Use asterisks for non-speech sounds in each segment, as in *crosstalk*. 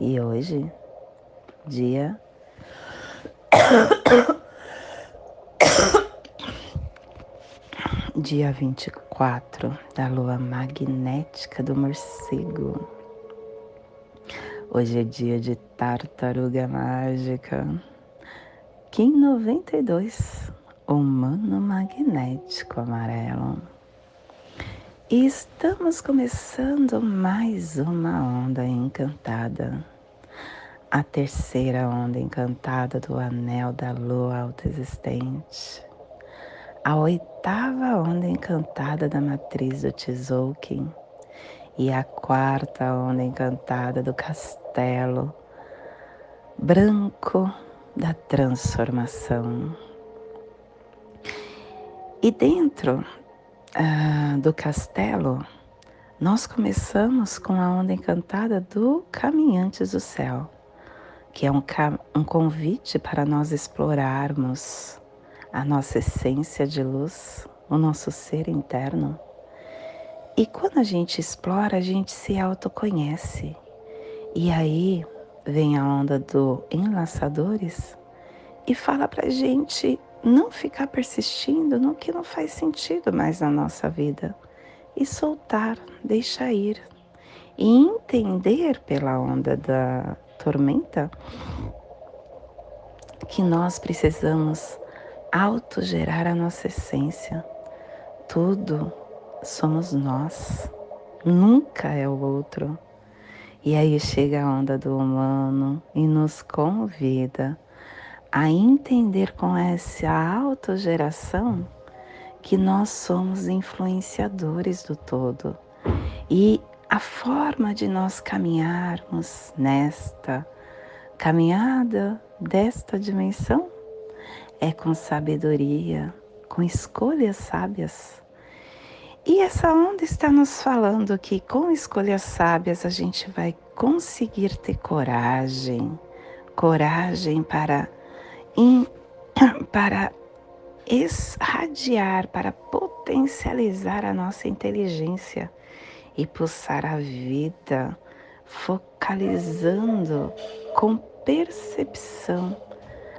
E hoje, dia *coughs* dia 24 da lua magnética do morcego. Hoje é dia de tartaruga mágica. Kim 92, humano magnético amarelo. Estamos começando mais uma onda encantada. A terceira onda encantada do anel da lua autoexistente. A oitava onda encantada da matriz do Tzolk'in. E a quarta onda encantada do castelo branco da transformação. E dentro ah, do castelo, nós começamos com a onda encantada do Caminhantes do Céu, que é um, um convite para nós explorarmos a nossa essência de luz, o nosso ser interno. E quando a gente explora, a gente se autoconhece. E aí vem a onda do enlaçadores e fala pra gente não ficar persistindo no que não faz sentido mais na nossa vida e soltar, deixar ir e entender pela onda da tormenta que nós precisamos autogerar a nossa essência. Tudo somos nós, nunca é o outro. E aí chega a onda do humano e nos convida a entender com essa autogeração que nós somos influenciadores do todo. E a forma de nós caminharmos nesta caminhada desta dimensão é com sabedoria, com escolhas sábias. E essa onda está nos falando que com escolhas sábias a gente vai conseguir ter coragem, coragem para em, *clears throat* para irradiar, para potencializar a nossa inteligência e pulsar a vida, focalizando com percepção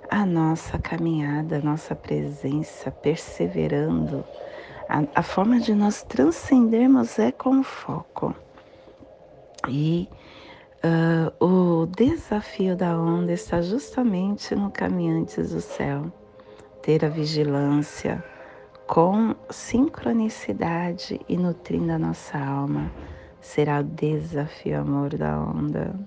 a nossa caminhada, a nossa presença, perseverando. A, a forma de nós transcendermos é com foco. E Uh, o desafio da onda está justamente no Caminhantes do Céu. Ter a vigilância com sincronicidade e nutrindo a nossa alma será o desafio amor da onda.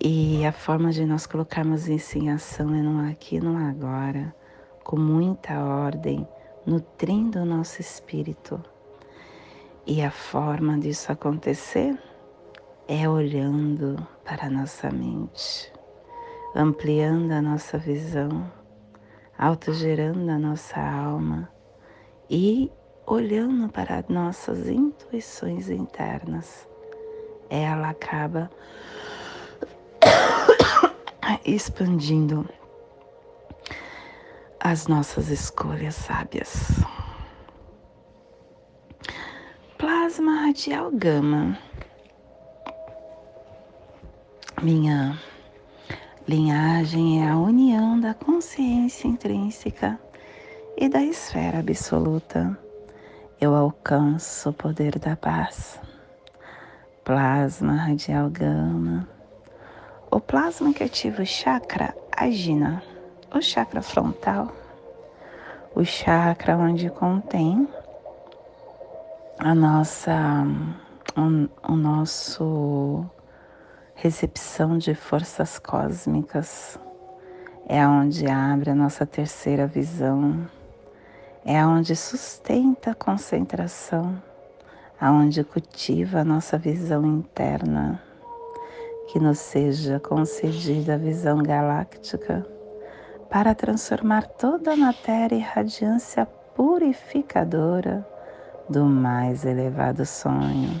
E a forma de nós colocarmos isso em ação é no aqui e no agora, com muita ordem, nutrindo o nosso espírito. E a forma disso acontecer é olhando para a nossa mente, ampliando a nossa visão, autogerando a nossa alma e olhando para nossas intuições internas. Ela acaba *coughs* expandindo as nossas escolhas sábias. Plasma radial gama minha linhagem é a união da consciência intrínseca e da esfera absoluta. Eu alcanço o poder da paz. Plasma radial gama. O plasma que ativa o chakra agina, o chakra frontal, o chakra onde contém a nossa, o, o nosso recepção de forças cósmicas. É onde abre a nossa terceira visão. É onde sustenta a concentração, aonde cultiva a nossa visão interna, que nos seja concedida a visão galáctica para transformar toda a matéria em radiância purificadora do mais elevado sonho,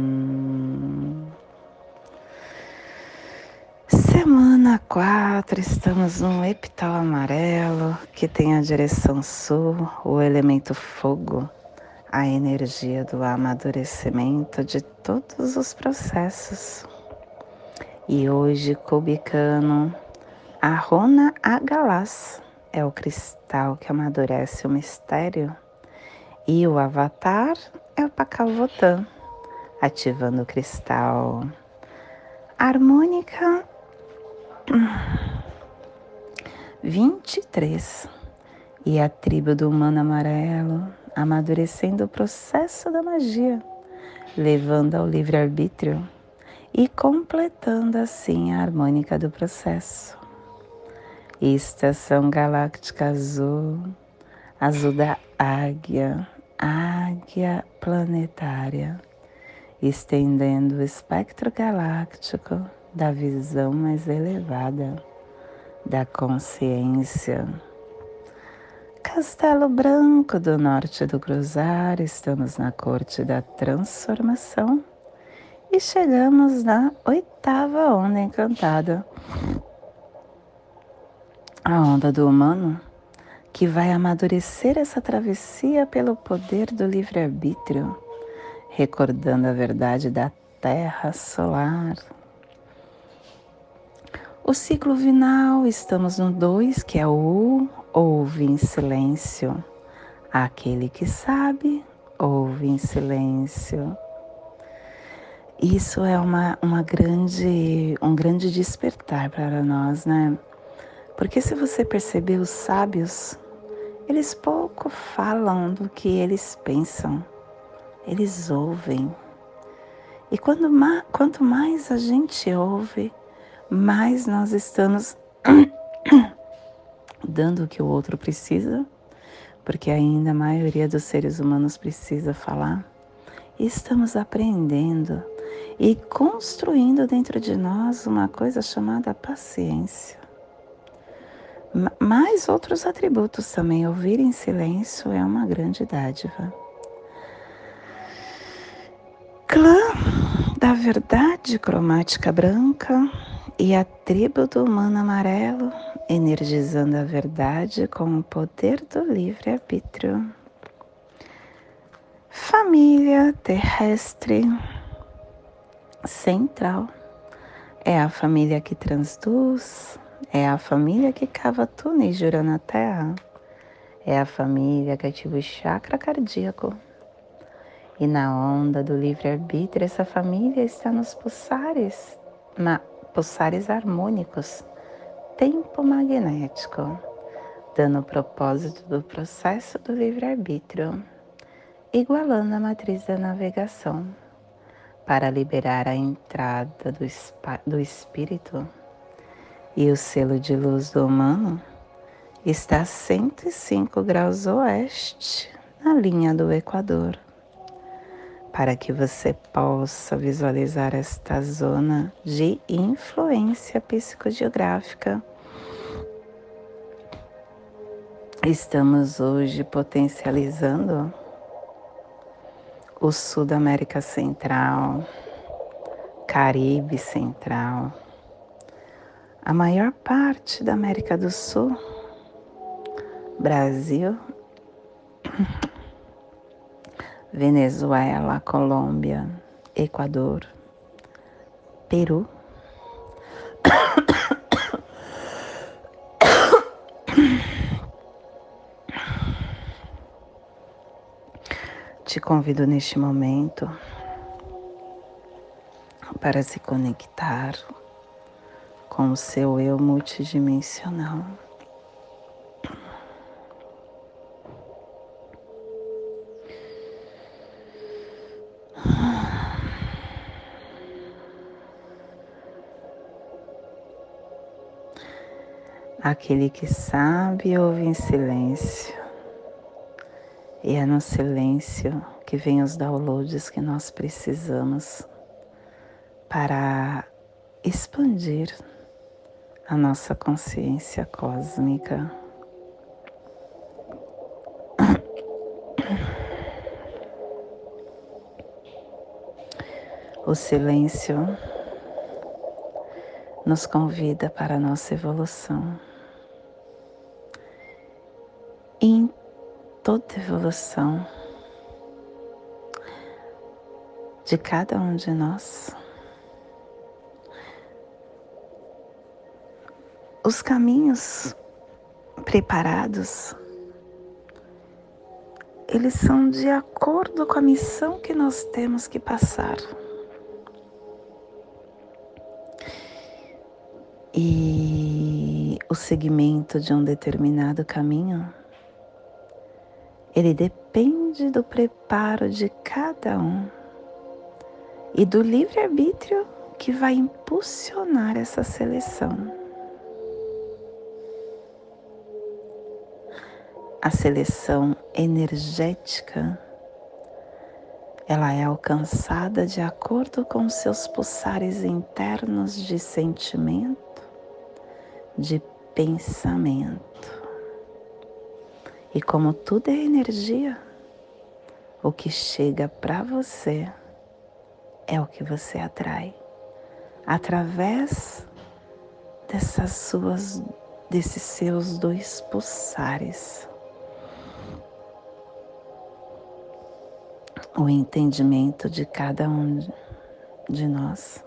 Semana 4, estamos no epital amarelo que tem a direção sul, o elemento fogo, a energia do amadurecimento de todos os processos. E hoje, Kubicano, a Rona Agalás é o cristal que amadurece o mistério e o avatar é o Pakavotan, ativando o cristal harmônica 23 e a tribo do humano amarelo amadurecendo o processo da magia, levando ao livre-arbítrio e completando assim a harmônica do processo. Estação galáctica azul, azul da águia, águia planetária, estendendo o espectro galáctico da visão mais elevada da consciência. Castelo Branco do norte do Cruzar, estamos na corte da transformação e chegamos na oitava onda encantada. A onda do humano que vai amadurecer essa travessia pelo poder do livre-arbítrio, recordando a verdade da Terra solar. O ciclo vinal, estamos no 2, que é o ouve em silêncio. Aquele que sabe, ouve em silêncio. Isso é uma, uma grande, um grande despertar para nós, né? Porque se você perceber os sábios, eles pouco falam do que eles pensam, eles ouvem. E quando, quanto mais a gente ouve, mais nós estamos *coughs* dando o que o outro precisa, porque ainda a maioria dos seres humanos precisa falar. Estamos aprendendo e construindo dentro de nós uma coisa chamada paciência. Mais outros atributos também. Ouvir em silêncio é uma grande dádiva. Clã da verdade cromática branca e a tribo do humano amarelo, energizando a verdade com o poder do livre-arbítrio. Família terrestre central é a família que transduz, é a família que cava túneis jura na terra, é a família que ativa o chakra cardíaco. E na onda do livre-arbítrio, essa família está nos pulsares, na, pulsares harmônicos, tempo magnético, dando o propósito do processo do livre-arbítrio, igualando a matriz da navegação para liberar a entrada do, do espírito e o selo de luz do humano está a 105 graus oeste na linha do Equador. Para que você possa visualizar esta zona de influência psicogeográfica, estamos hoje potencializando o Sul da América Central, Caribe Central, a maior parte da América do Sul, Brasil, Venezuela, Colômbia, Equador, Peru. Te convido neste momento para se conectar com o seu eu multidimensional. Aquele que sabe ouve em silêncio. E é no silêncio que vem os downloads que nós precisamos para expandir a nossa consciência cósmica. O silêncio nos convida para a nossa evolução. Toda evolução de cada um de nós, os caminhos preparados, eles são de acordo com a missão que nós temos que passar. E o segmento de um determinado caminho, ele depende do preparo de cada um e do livre-arbítrio que vai impulsionar essa seleção. a seleção energética ela é alcançada de acordo com seus pulsares internos de sentimento, de pensamento. E como tudo é energia, o que chega para você é o que você atrai através dessas suas desses seus dois pulsares. o entendimento de cada um de nós.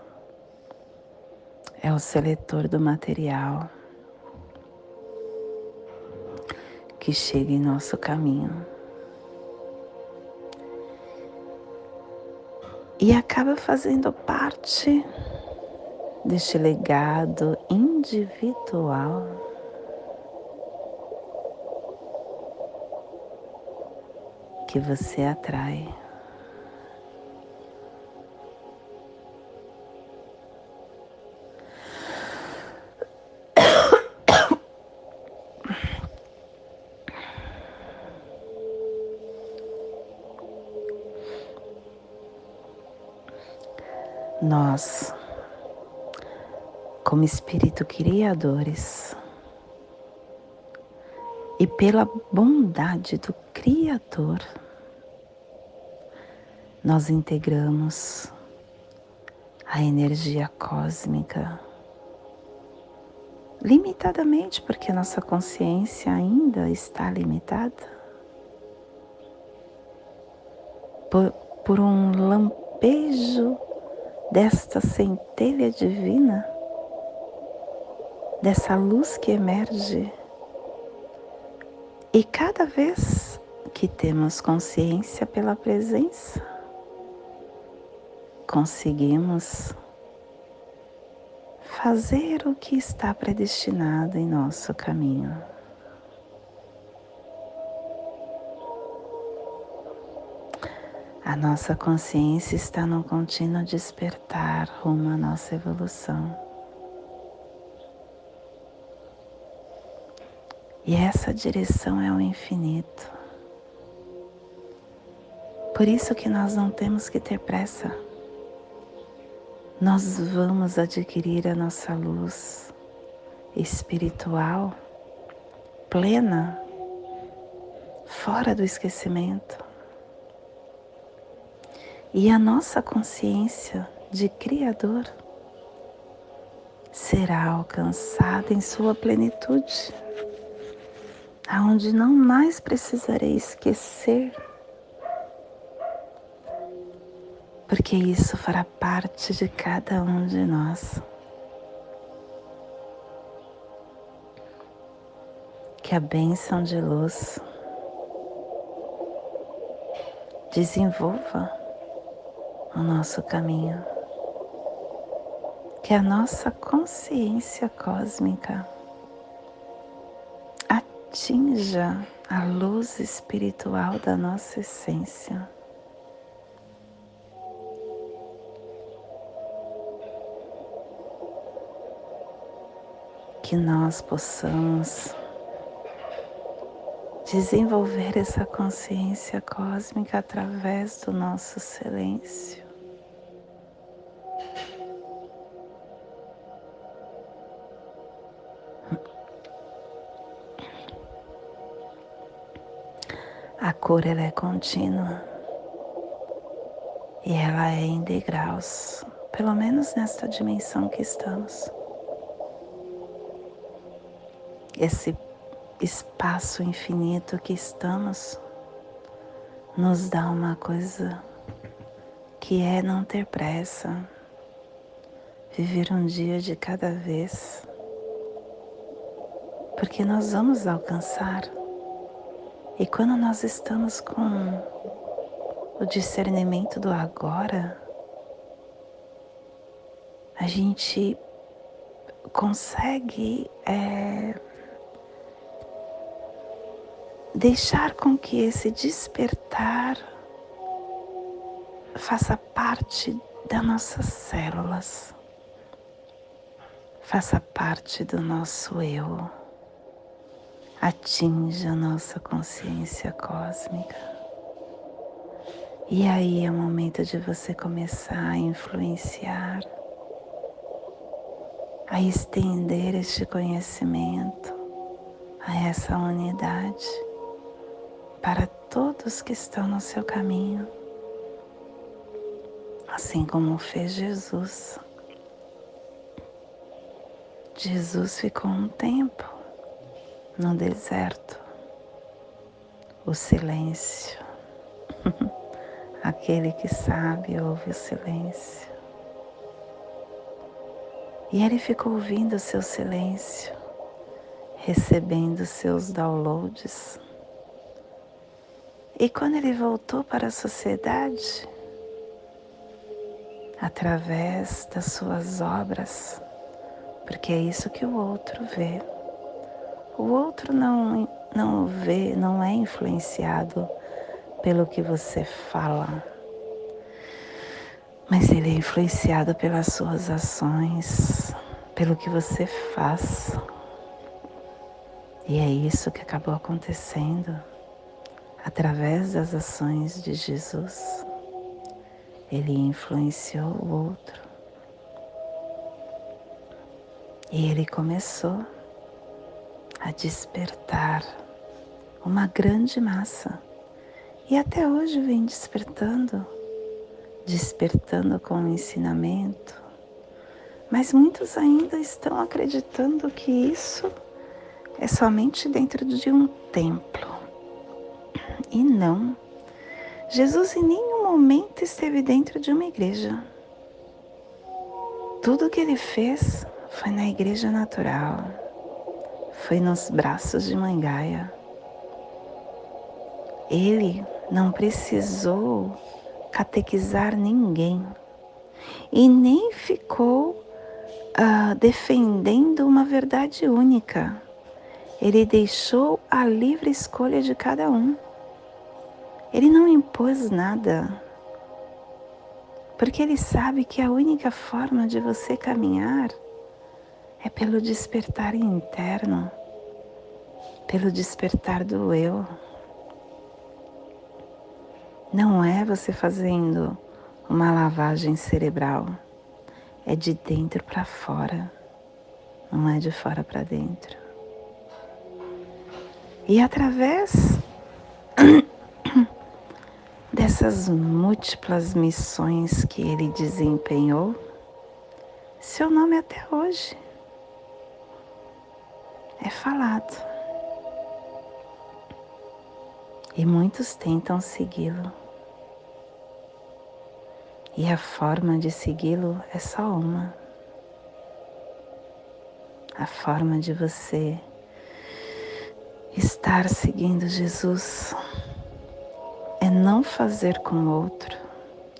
É o seletor do material que chega em nosso caminho. E acaba fazendo parte deste legado individual que você atrai. Nós, como espírito criadores, e pela bondade do Criador, nós integramos a energia cósmica limitadamente, porque nossa consciência ainda está limitada por, por um lampejo desta centelha divina, dessa luz que emerge. E cada vez que temos consciência pela presença, conseguimos fazer o que está predestinado em nosso caminho. A nossa consciência está num contínuo despertar rumo à nossa evolução. E essa direção é o infinito. Por isso que nós não temos que ter pressa. Nós vamos adquirir a nossa luz espiritual plena, fora do esquecimento e a nossa consciência de Criador será alcançada em sua plenitude, aonde não mais precisarei esquecer, porque isso fará parte de cada um de nós. Que a bênção de luz desenvolva o nosso caminho. que a nossa consciência cósmica atinja a luz espiritual da nossa essência. Que nós possamos desenvolver essa consciência cósmica através do nosso silêncio. Cor ela é contínua e ela é em degraus, pelo menos nesta dimensão que estamos. Esse espaço infinito que estamos nos dá uma coisa que é não ter pressa, viver um dia de cada vez, porque nós vamos alcançar e quando nós estamos com o discernimento do agora, a gente consegue é, deixar com que esse despertar faça parte das nossas células, faça parte do nosso eu atinja a nossa consciência cósmica. E aí é o momento de você começar a influenciar, a estender este conhecimento a essa unidade para todos que estão no seu caminho, assim como fez Jesus. Jesus ficou um tempo no deserto, o silêncio. *laughs* Aquele que sabe ouve o silêncio. E ele ficou ouvindo o seu silêncio, recebendo seus downloads. E quando ele voltou para a sociedade, através das suas obras, porque é isso que o outro vê o outro não, não vê, não é influenciado pelo que você fala, mas ele é influenciado pelas suas ações, pelo que você faz. E é isso que acabou acontecendo através das ações de Jesus. Ele influenciou o outro. E ele começou a despertar uma grande massa e até hoje vem despertando, despertando com o ensinamento, mas muitos ainda estão acreditando que isso é somente dentro de um templo. E não. Jesus em nenhum momento esteve dentro de uma igreja. Tudo que ele fez foi na igreja natural foi nos braços de Mãe Gaia. Ele não precisou catequizar ninguém e nem ficou uh, defendendo uma verdade única. Ele deixou a livre escolha de cada um. Ele não impôs nada, porque ele sabe que a única forma de você caminhar é pelo despertar interno, pelo despertar do eu. Não é você fazendo uma lavagem cerebral, é de dentro para fora, não é de fora para dentro. E através *coughs* dessas múltiplas missões que ele desempenhou, seu nome até hoje é falado. E muitos tentam segui-lo. E a forma de segui-lo é só uma. A forma de você estar seguindo Jesus é não fazer com o outro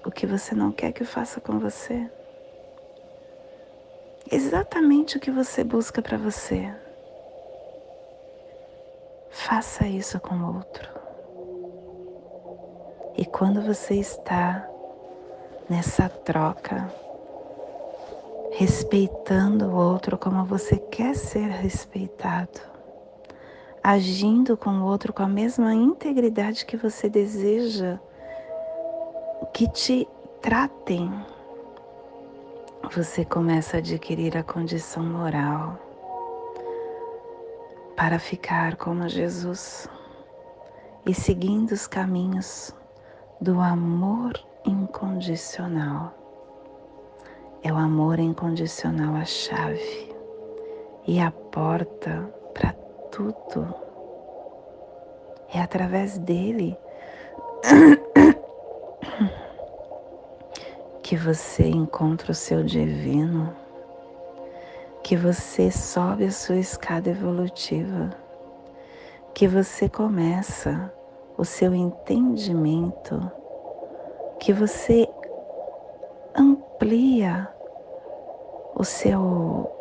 o que você não quer que faça com você. exatamente o que você busca para você. Faça isso com o outro. E quando você está nessa troca, respeitando o outro como você quer ser respeitado, agindo com o outro com a mesma integridade que você deseja que te tratem, você começa a adquirir a condição moral para ficar como Jesus e seguindo os caminhos do amor incondicional. É o amor incondicional a chave e a porta para tudo. É através dele *coughs* que você encontra o seu divino, que você sobe a sua escada evolutiva, que você começa o seu entendimento, que você amplia o seu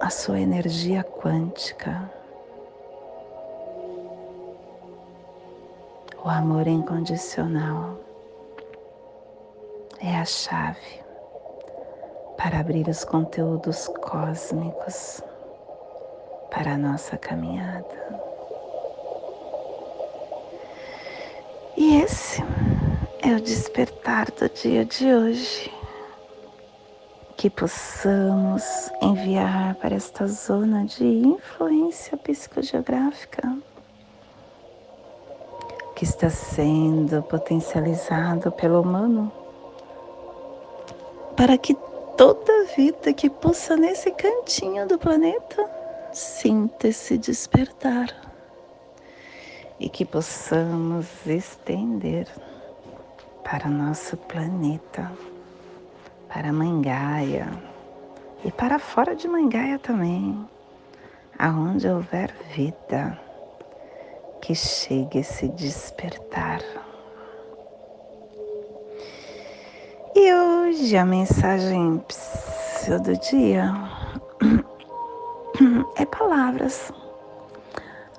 a sua energia quântica. O amor incondicional é a chave para abrir os conteúdos cósmicos para a nossa caminhada. E esse é o despertar do dia de hoje. Que possamos enviar para esta zona de influência psicogeográfica que está sendo potencializado pelo humano para que toda vida que possa nesse cantinho do planeta sinta esse despertar e que possamos estender para nosso planeta, para Mangaia e para fora de Mangaia também, aonde houver vida, que chegue esse despertar. E hoje a mensagem do dia *clears throat* é palavras.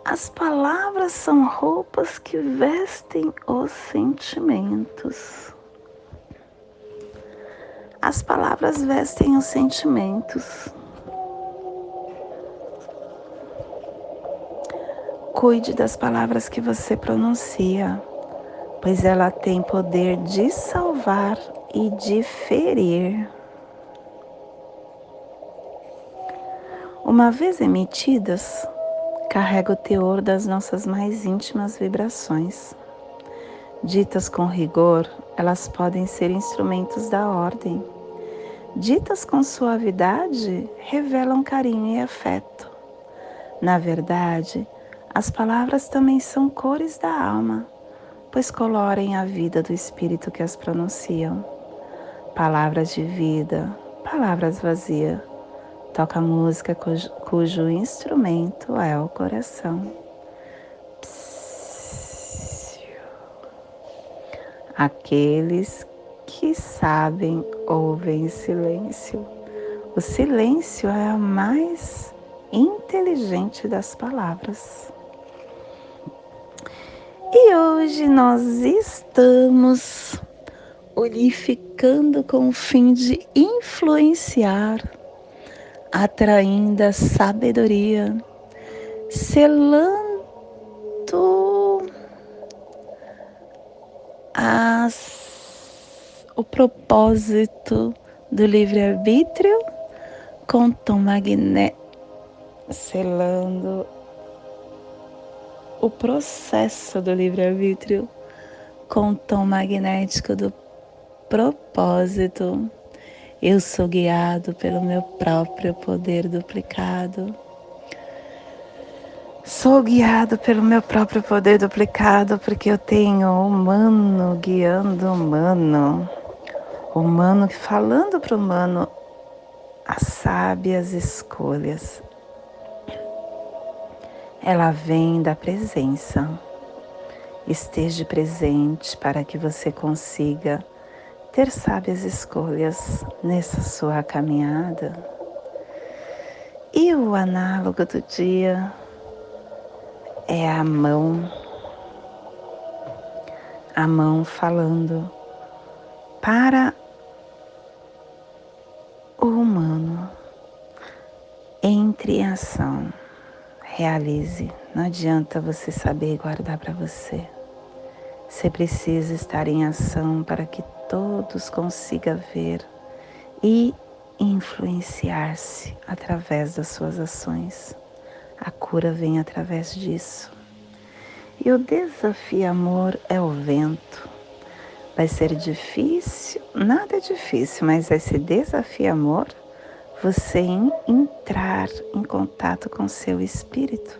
As palavras são roupas que vestem os sentimentos. As palavras vestem os sentimentos. Cuide das palavras que você pronuncia, pois ela tem poder de salvar e de ferir. Uma vez emitidas, carrega o teor das nossas mais íntimas vibrações. Ditas com rigor, elas podem ser instrumentos da ordem. Ditas com suavidade, revelam carinho e afeto. Na verdade, as palavras também são cores da alma, pois colorem a vida do espírito que as pronunciam palavras de vida, palavras vazias. Toca música cujo, cujo instrumento é o coração. Aqueles que sabem ouvem silêncio. O silêncio é a mais inteligente das palavras. E hoje nós estamos unificando com o fim de influenciar, atraindo a sabedoria, selando as, o propósito do livre-arbítrio com tom magnético, selando o processo do livre-arbítrio com tom magnético do propósito. Eu sou guiado pelo meu próprio poder duplicado. Sou guiado pelo meu próprio poder duplicado porque eu tenho humano guiando humano. Humano falando para o humano as sábias escolhas. Ela vem da presença. Esteja presente para que você consiga ter sábias escolhas nessa sua caminhada. E o análogo do dia é a mão, a mão falando para o humano. Entre em ação, realize. Não adianta você saber guardar para você. Você precisa estar em ação para que todos consigam ver e influenciar-se através das suas ações. A cura vem através disso. E o desafio amor é o vento. Vai ser difícil, nada é difícil, mas esse desafio amor, você entrar em contato com seu espírito,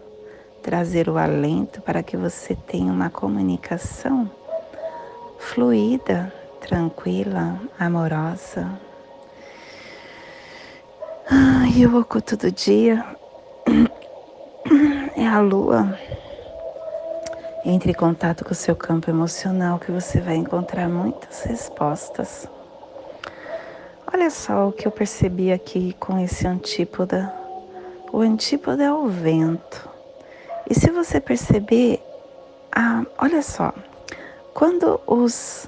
trazer o alento para que você tenha uma comunicação fluida, tranquila, amorosa. E o oculto do dia *clears throat* é a lua. Entre em contato com o seu campo emocional que você vai encontrar muitas respostas. Olha só o que eu percebi aqui com esse antípoda. O antípoda é o vento. E se você perceber, ah, olha só, quando os,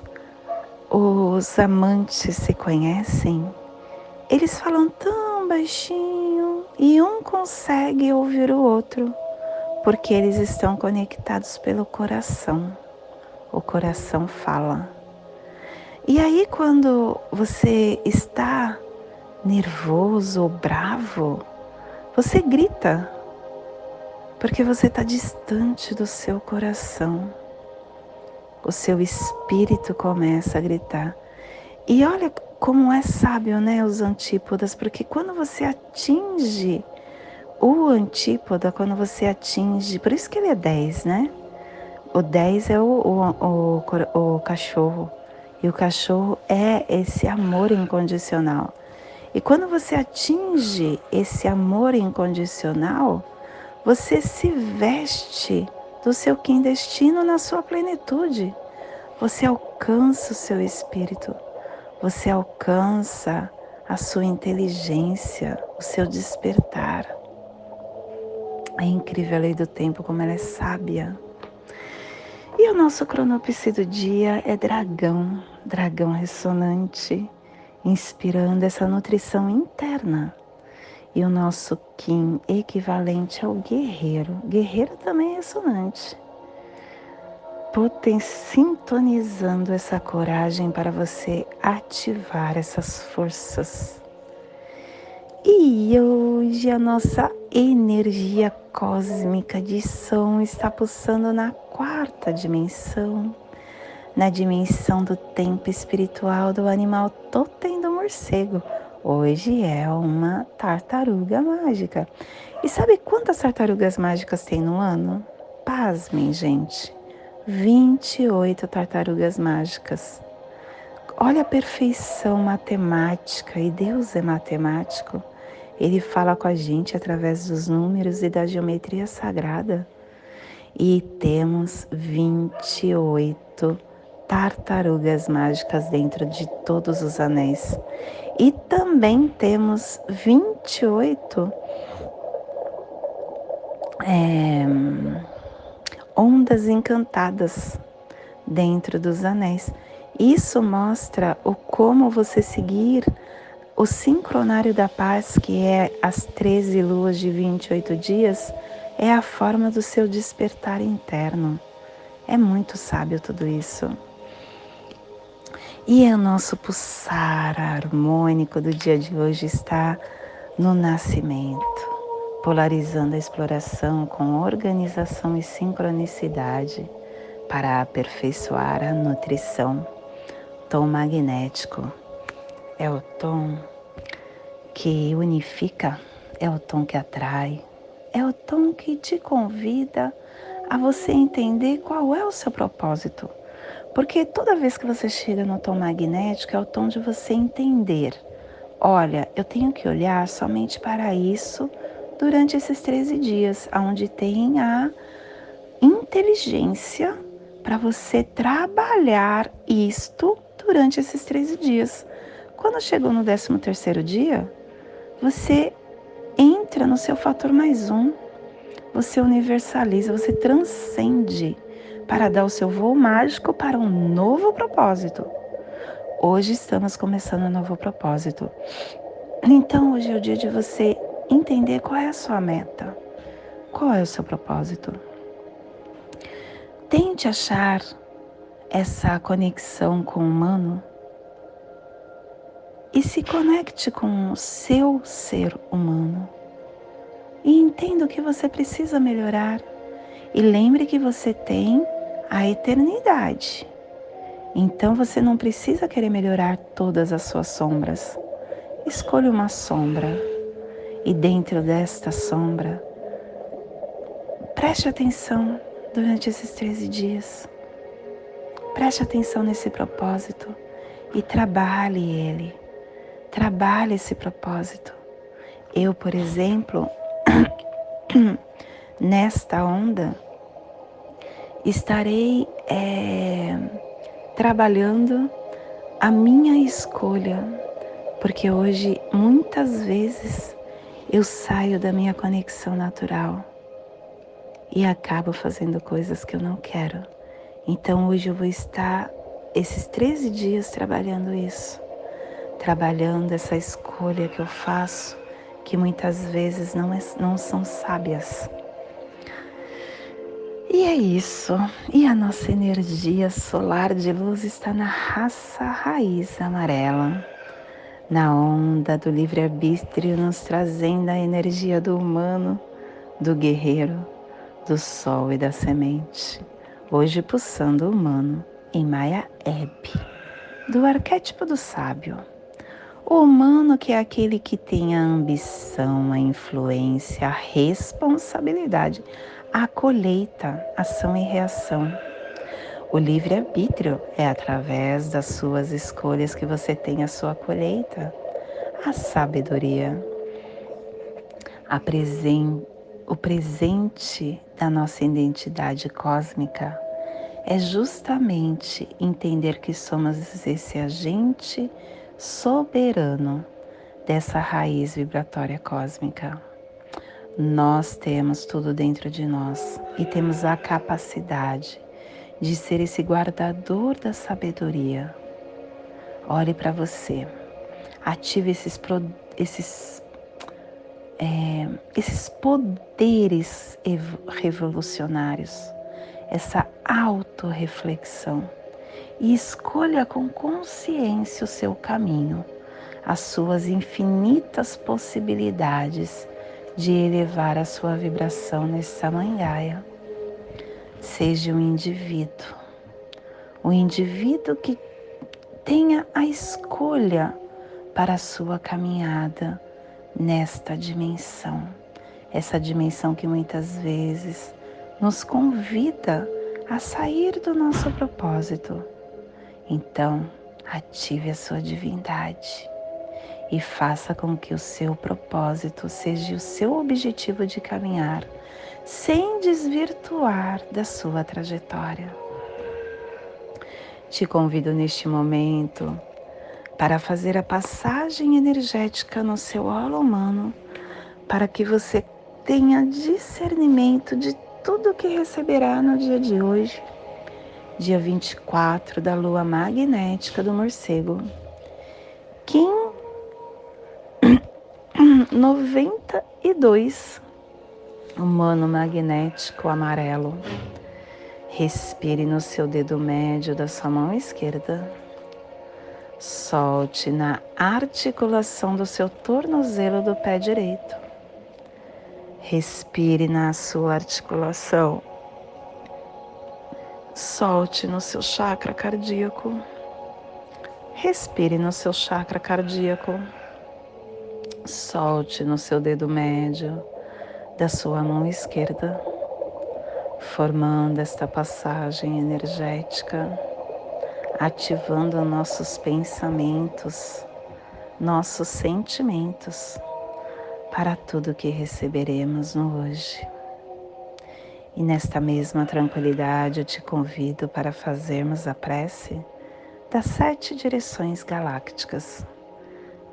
os amantes se conhecem, eles falam tão baixinho e um consegue ouvir o outro, porque eles estão conectados pelo coração. O coração fala. E aí, quando você está nervoso ou bravo, você grita, porque você está distante do seu coração o seu espírito começa a gritar. E olha como é sábio, né, os antípodas, porque quando você atinge o antípoda, quando você atinge, por isso que ele é 10, né? O 10 é o, o, o, o cachorro, e o cachorro é esse amor incondicional. E quando você atinge esse amor incondicional, você se veste do seu Kim destino na sua plenitude. Você alcança o seu espírito, você alcança a sua inteligência, o seu despertar. É incrível a lei do tempo, como ela é sábia. E o nosso cronopse do dia é dragão, dragão ressonante, inspirando essa nutrição interna e o nosso Kim equivalente ao guerreiro. Guerreiro também é ressonante. Poten sintonizando essa coragem para você ativar essas forças. E hoje a nossa energia cósmica de som está pulsando na quarta dimensão, na dimensão do tempo espiritual do animal totem do morcego Hoje é uma tartaruga mágica. E sabe quantas tartarugas mágicas tem no ano? Pasmem, gente. 28 tartarugas mágicas. Olha a perfeição matemática, e Deus é matemático. Ele fala com a gente através dos números e da geometria sagrada. E temos 28 tartarugas mágicas dentro de todos os anéis. E também temos 28 é, ondas encantadas dentro dos anéis. Isso mostra o como você seguir o sincronário da paz, que é as 13 luas de 28 dias, é a forma do seu despertar interno. É muito sábio tudo isso. E o nosso pulsar harmônico do dia de hoje está no nascimento, polarizando a exploração com organização e sincronicidade para aperfeiçoar a nutrição. Tom magnético é o tom que unifica, é o tom que atrai, é o tom que te convida a você entender qual é o seu propósito porque toda vez que você chega no tom magnético é o tom de você entender. Olha, eu tenho que olhar somente para isso durante esses 13 dias, onde tem a inteligência para você trabalhar isto durante esses 13 dias. Quando chegou no 13 terceiro dia, você entra no seu fator mais um, você universaliza, você transcende para dar o seu voo mágico para um novo propósito. Hoje estamos começando um novo propósito. Então, hoje é o dia de você entender qual é a sua meta, qual é o seu propósito. Tente achar essa conexão com o humano e se conecte com o seu ser humano. E entenda o que você precisa melhorar. E lembre que você tem a eternidade. Então você não precisa querer melhorar todas as suas sombras. Escolha uma sombra e dentro desta sombra, preste atenção durante esses 13 dias. Preste atenção nesse propósito e trabalhe ele. Trabalhe esse propósito. Eu, por exemplo, *clears throat* nesta onda, estarei é, trabalhando a minha escolha, porque hoje muitas vezes eu saio da minha conexão natural e acabo fazendo coisas que eu não quero. Então hoje eu vou estar esses 13 dias trabalhando isso, trabalhando essa escolha que eu faço, que muitas vezes não, é, não são sábias. E é isso. E a nossa energia solar de luz está na raça raiz amarela, na onda do livre-arbítrio, nos trazendo a energia do humano, do guerreiro, do sol e da semente hoje pulsando humano em Maya Ebb, do arquétipo do sábio. O humano que é aquele que tem a ambição, a influência, a responsabilidade, a colheita, ação e reação. O livre-arbítrio é através das suas escolhas que você tem a sua colheita. A sabedoria, a presente o presente da nossa identidade cósmica é justamente entender que somos esse agente soberano dessa raiz vibratória cósmica. Nós temos tudo dentro de nós e temos a capacidade de ser esse guardador da sabedoria. Olhe para você, ative esses, esses é, esses poderes revolucionários, essa autorreflexão e escolha com consciência o seu caminho, as suas infinitas possibilidades de elevar a sua vibração nessa mangaia. Seja um indivíduo, um indivíduo que tenha a escolha para a sua caminhada nesta dimensão, essa dimensão que muitas vezes nos convida a sair do nosso propósito. Então, ative a sua divindade e faça com que o seu propósito seja o seu objetivo de caminhar, sem desvirtuar da sua trajetória. Te convido neste momento para fazer a passagem energética no seu holo humano, para que você tenha discernimento de tudo que receberá no dia de hoje, dia 24 da lua magnética do morcego. Kim *clears throat* 92, humano magnético amarelo. Respire no seu dedo médio da sua mão esquerda. Solte na articulação do seu tornozelo do pé direito. Respire na sua articulação. Solte no seu chakra cardíaco. Respire no seu chakra cardíaco. Solte no seu dedo médio da sua mão esquerda, formando esta passagem energética ativando nossos pensamentos, nossos sentimentos para tudo que receberemos no hoje. E nesta mesma tranquilidade eu te convido para fazermos a prece das sete direções galácticas,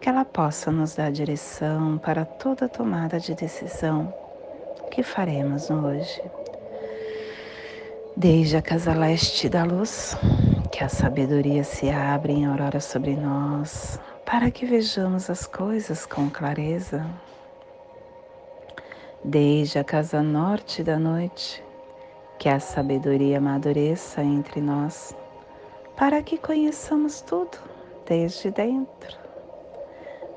que ela possa nos dar direção para toda tomada de decisão que faremos hoje. Desde a casa leste da luz, que a sabedoria se abre em aurora sobre nós, para que vejamos as coisas com clareza. Desde a casa norte da noite, que a sabedoria amadureça entre nós, para que conheçamos tudo desde dentro.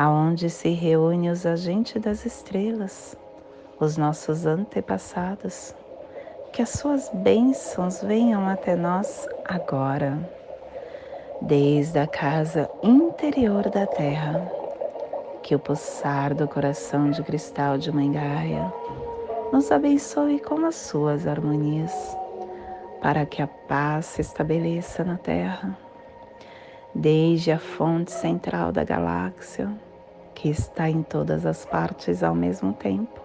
aonde se reúnem os agentes das estrelas, os nossos antepassados, que as suas bênçãos venham até nós agora desde a casa interior da terra, que o pulsar do coração de cristal de Mãe Gaia nos abençoe com as suas harmonias, para que a paz se estabeleça na terra, desde a fonte central da galáxia, que está em todas as partes ao mesmo tempo,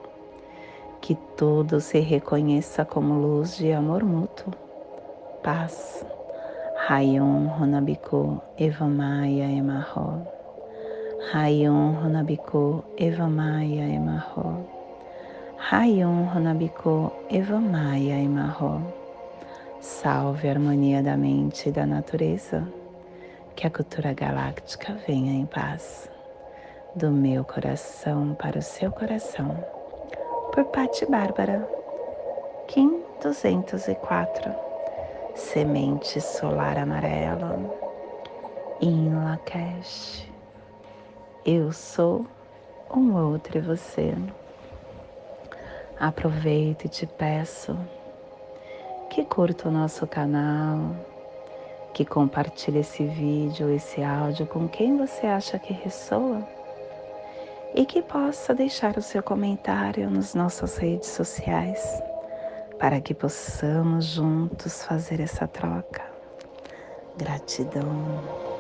que tudo se reconheça como luz de amor mútuo, paz Rayon Honabiko Evamaya Emarro. Rayon Honabiko Evamaya Emarro. Rayon Honabiko Evamaya Emarro. Salve a harmonia da mente e da natureza. Que a cultura galáctica venha em paz. Do meu coração para o seu coração. Por Patti Bárbara. Kim 204 semente solar amarela em Lakesh. Eu sou um outro e você. Aproveito e te peço que curta o nosso canal, que compartilhe esse vídeo, esse áudio com quem você acha que ressoa e que possa deixar o seu comentário nas nossas redes sociais para que possamos juntos fazer essa troca. Gratidão.